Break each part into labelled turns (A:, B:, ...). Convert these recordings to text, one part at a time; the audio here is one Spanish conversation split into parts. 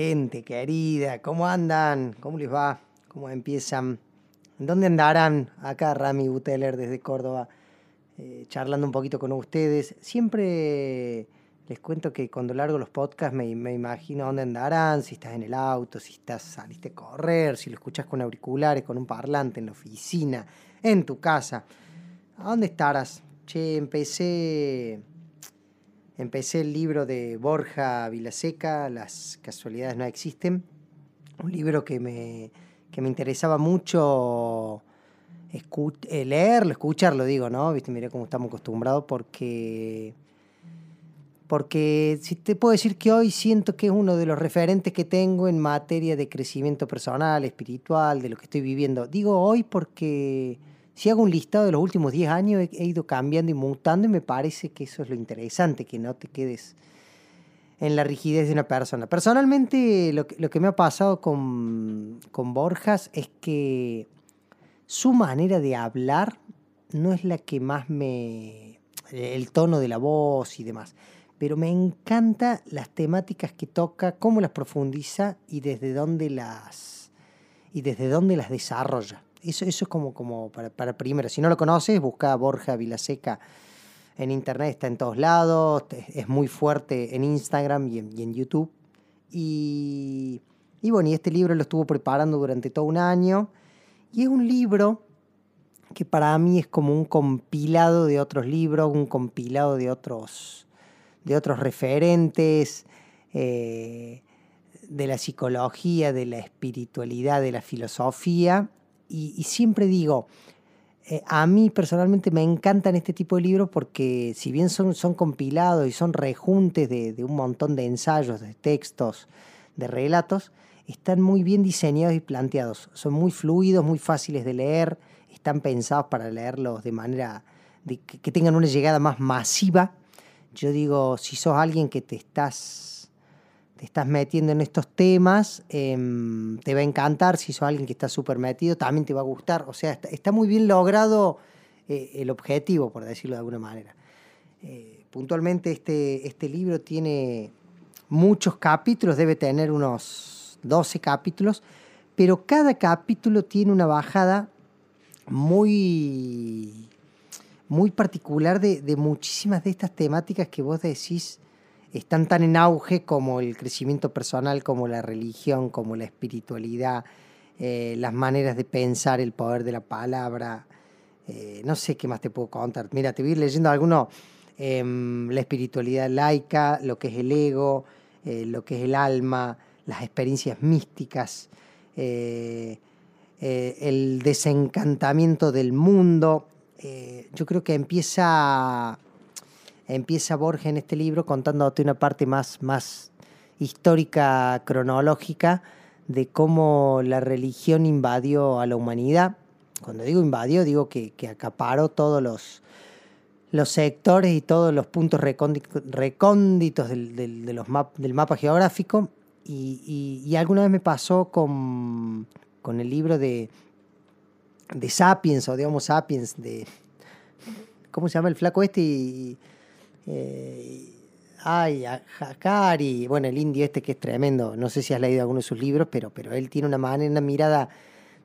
A: Gente querida, ¿cómo andan? ¿Cómo les va? ¿Cómo empiezan? ¿En dónde andarán? Acá Rami Buteler desde Córdoba, eh, charlando un poquito con ustedes. Siempre les cuento que cuando largo los podcasts me, me, imagino dónde andarán, si estás en el auto, si estás saliste a correr, si lo escuchas con auriculares, con un parlante en la oficina, en tu casa. ¿A dónde estarás? Che, empecé Empecé el libro de Borja Vilaseca, Las casualidades no existen, un libro que me, que me interesaba mucho eh, leerlo, escucharlo, digo, ¿no? Viste, mirá cómo estamos acostumbrados, porque, porque si te puedo decir que hoy siento que es uno de los referentes que tengo en materia de crecimiento personal, espiritual, de lo que estoy viviendo. Digo hoy porque si hago un listado de los últimos 10 años, he, ido cambiando y mutando y me parece que eso es lo interesante, que no te quedes en la rigidez de una persona. Personalmente, lo que, me ha pasado con, con Borjas es que su manera de hablar no es la que más me... el tono de la voz y demás. Pero me encanta las temáticas que toca, cómo las profundiza y desde dónde las, y desde dónde las desarrolla. Eso, eso es como, como para, para primero. Si no lo conoces, busca a Borja Vilaseca en internet, está en todos lados, es muy fuerte en Instagram y en, YouTube. Y, y, bueno, y este libro lo estuvo preparando durante todo un año. Y es un libro que para mí es como un compilado de otros libros, un compilado de otros, de otros referentes. Eh, de la psicología, de la espiritualidad, de la filosofía, y, siempre digo, eh, a mí personalmente me encantan este tipo de libros porque si bien son, son compilados y son rejuntes de, un montón de ensayos, de textos, de relatos, están muy bien diseñados y planteados. Son muy fluidos, muy fáciles de leer, están pensados para leerlos de manera que tengan una llegada más masiva. Yo digo, si sos alguien que te estás te estás metiendo en estos temas, em, te va a encantar. Si sos alguien que está súper metido, también te va a gustar. O sea, está, muy bien logrado eh, el objetivo, por decirlo de alguna manera. Eh, puntualmente este, este libro tiene muchos capítulos, debe tener unos 12 capítulos, pero cada capítulo tiene una bajada muy, muy particular de, de muchísimas de estas temáticas que vos decís están tan en auge como el crecimiento personal, como la religión, como la espiritualidad, eh, las maneras de pensar, el poder de la palabra. Eh, no sé qué más te puedo contar. Mira, te voy a ir leyendo alguno. Em, la espiritualidad laica, lo que es el ego, eh, lo que es el alma, las experiencias místicas, el desencantamiento del mundo. yo creo que empieza empieza Borges en este libro contándote una parte más, más histórica, cronológica, de cómo la religión invadió a la humanidad. Cuando digo invadió, digo que, acaparó todos los, los sectores y todos los puntos recónditos del, del mapa geográfico. Y, alguna vez me pasó con, con el libro de, de Sapiens o de Homo Sapiens, de. ¿Cómo se llama el flaco este? Y, eh, ay, Hakari, bueno, el indio este que es tremendo, no sé si has leído alguno de sus libros, pero, pero él tiene una manera, una mirada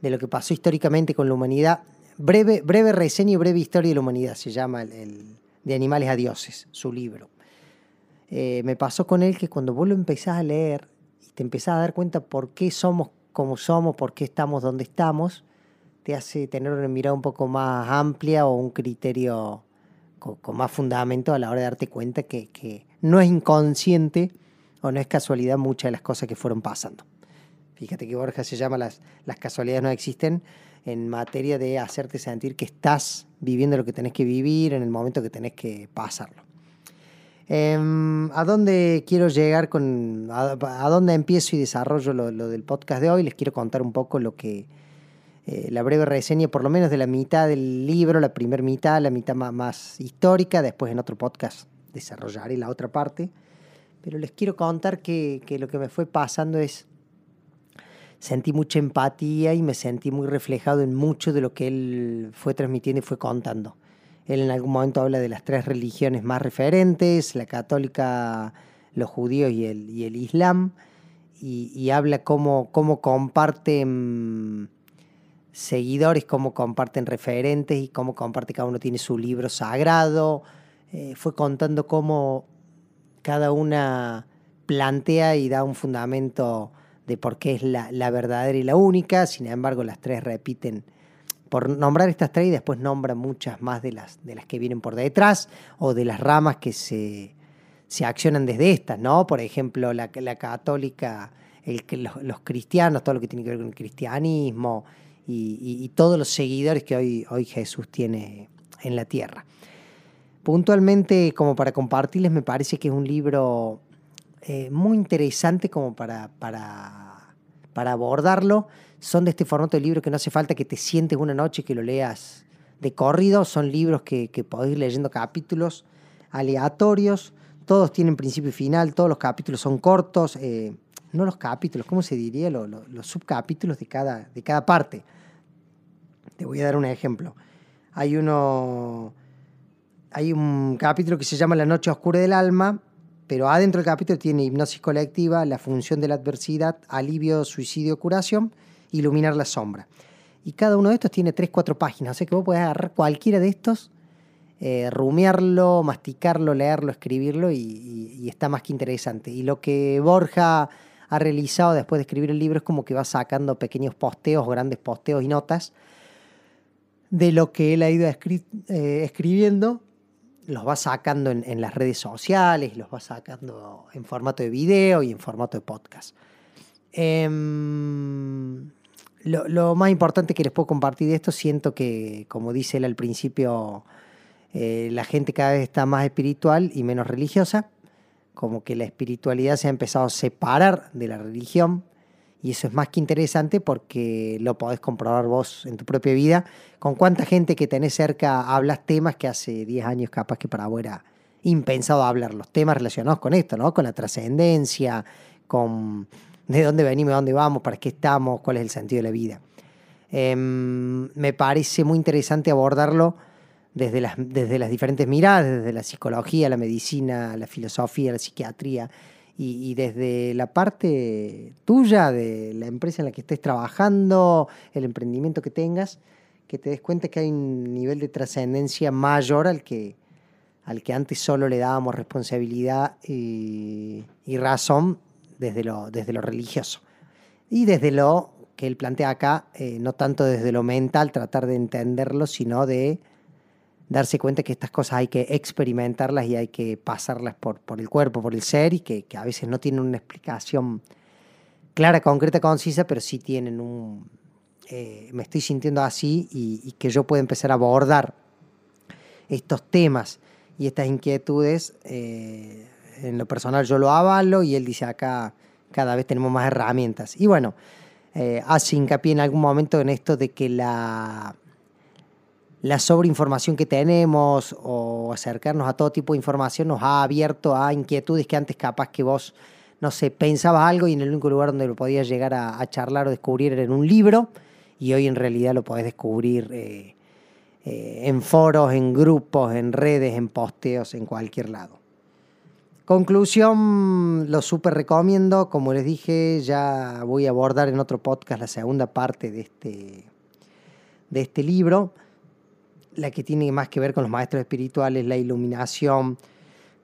A: de lo que pasó históricamente con la humanidad. Breve, breve reseña y breve historia de la humanidad, se llama el, De animales a dioses, su libro. Eh, me pasó con él que cuando vos lo empezás a leer y te empezás a dar cuenta por qué somos como somos, por qué estamos donde estamos, te hace tener una mirada un poco más amplia o un criterio con, más fundamento a la hora de darte cuenta que, no es inconsciente o no es casualidad muchas de las cosas que fueron pasando. Fíjate que Borja se llama las, las casualidades no existen en materia de hacerte sentir que estás viviendo lo que tenés que vivir en el momento que tenés que pasarlo. Em, ¿A dónde quiero llegar con... A, dónde empiezo y desarrollo lo, del podcast de hoy? Les quiero contar un poco lo que... Eh, la breve reseña, por lo menos de la mitad del libro, la primera mitad, la mitad más, histórica, después en otro podcast desarrollaré la otra parte. Pero les quiero contar que, que lo que me fue pasando es sentí mucha empatía y me sentí muy reflejado en mucho de lo que él fue transmitiendo y fue contando. Él en algún momento habla de las tres religiones más referentes, la católica, los judíos y el, y el islam, y, habla cómo, cómo comparten seguidores, cómo comparten referentes y cómo comparte cada uno tiene su libro sagrado. Eh, fue contando cómo cada una plantea y da un fundamento de por qué es la, la, verdadera y la única, sin embargo las tres repiten, por nombrar estas tres y después nombra muchas más de las, de las que vienen por detrás o de las ramas que se, se accionan desde estas, ¿no? Por ejemplo, la, la católica, los, cristianos, todo lo que tiene que ver con el cristianismo y, todos los seguidores que hoy, hoy Jesús tiene en la tierra. Puntualmente, como para compartirles, me parece que es un libro eh, muy interesante como para, para, para abordarlo. Son de este formato de libro que no hace falta que te sientes una noche y que lo leas de corrido. Son libros que, que podés ir leyendo capítulos aleatorios. Todos tienen principio y final, todos los capítulos son cortos. Eh, no los capítulos, ¿cómo se diría? Los, los, subcapítulos de cada, de cada parte. Te voy a dar un ejemplo. Hay uno. Hay un capítulo que se llama La Noche Oscura del Alma, pero adentro del capítulo tiene hipnosis colectiva, la función de la adversidad, alivio, suicidio, curación, iluminar la sombra. Y cada uno de estos tiene 3-4 páginas, o sea que vos podés agarrar cualquiera de estos, eh, rumiarlo, masticarlo, leerlo, escribirlo y, está más que interesante. Y lo que Borja ha realizado después de escribir el libro es como que va sacando pequeños posteos, grandes posteos y notas de lo que él ha ido eh, escribiendo los va sacando en, las redes sociales, los va sacando en formato de video y en formato de podcast. Em, lo, más importante que les puedo compartir de esto, siento que, como dice él al principio, eh, la gente cada vez está más espiritual y menos religiosa, como que la espiritualidad se ha empezado a separar de la religión y eso es más que interesante porque lo podés comprobar vos en tu propia vida. Con cuánta gente que tenés cerca hablas temas que hace 10 años capaz que para vos era impensado hablar. Los temas relacionados con esto, ¿no? Con la trascendencia, con de dónde venimos, dónde vamos, para qué estamos, cuál es el sentido de la vida. Em, me parece muy interesante abordarlo desde las, desde las diferentes miradas, desde la psicología, la medicina, la filosofía, la psiquiatría y, desde la parte tuya, de la empresa en la que estés trabajando, el emprendimiento que tengas, que te des cuenta que hay un nivel de trascendencia mayor al que, al que antes solo le dábamos responsabilidad y, razón desde lo, desde lo religioso. Y desde lo que él plantea acá, eh, no tanto desde lo mental, tratar de entenderlo, sino de darse cuenta que estas cosas hay que experimentarlas y hay que pasarlas por, por el cuerpo, por el ser y que, a veces no tienen una explicación clara, concreta, concisa, pero sí tienen un... Eh, me estoy sintiendo así y, que yo pueda empezar a abordar estos temas y estas inquietudes. Eh, en lo personal yo lo avalo y él dice acá cada vez tenemos más herramientas. Y bueno, eh, hace hincapié en algún momento en esto de que la la sobreinformación que tenemos o acercarnos a todo tipo de información nos ha abierto a inquietudes que antes capaz que vos, no sé, pensabas algo y en el único lugar donde lo podías llegar a, charlar o descubrir era en un libro y hoy en realidad lo podés descubrir eh, eh, en foros, en grupos, en redes, en posteos, en cualquier lado. Conclusión, lo súper recomiendo. Como les dije, ya voy a abordar en otro podcast la segunda parte de este, de este libro la que tiene más que ver con los maestros espirituales, la iluminación,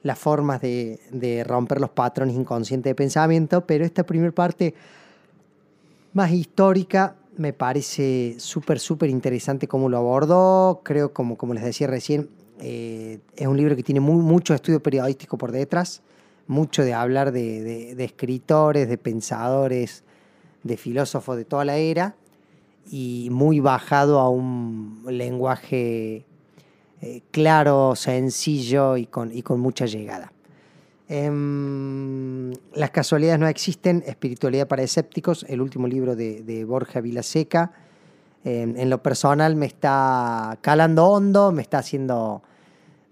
A: las formas de, romper los patrones inconscientes de pensamiento, pero esta primera parte más histórica me parece súper, súper interesante cómo lo abordó. Creo, como, como les decía recién, eh, es un libro que tiene mucho estudio periodístico por detrás, mucho de hablar de escritores, de pensadores, de filósofos de toda la era y muy bajado a un lenguaje eh, claro, sencillo y con, y con mucha llegada. Em, las casualidades no existen, espiritualidad para escépticos, el último libro de, Borja Vilaseca. Em, en lo personal me está calando hondo, me está haciendo,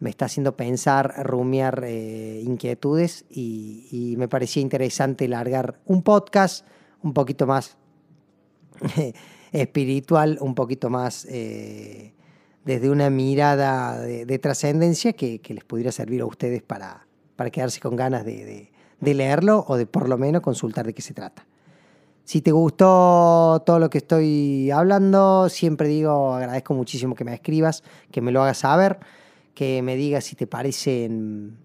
A: me está haciendo pensar, rumiar eh, inquietudes y, me parecía interesante largar un podcast un poquito más espiritual, un poquito más eh, desde una mirada de, trascendencia que, les pudiera servir a ustedes para, para quedarse con ganas de, leerlo o de por lo menos consultar de qué se trata. Si te gustó todo lo que estoy hablando, siempre digo, agradezco muchísimo que me escribas, que me lo hagas saber, que me digas si te parecen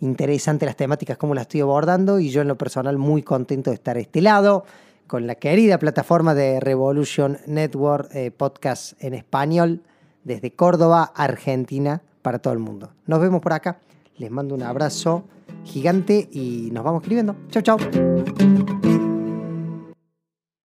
A: interesantes las temáticas, cómo las estoy abordando y yo en lo personal muy contento de estar a este lado con la querida plataforma de Revolution Network eh, Podcast en español desde Córdoba, Argentina, para todo el mundo. Nos vemos por acá. Les mando un abrazo gigante y nos vamos escribiendo. Chau, chau.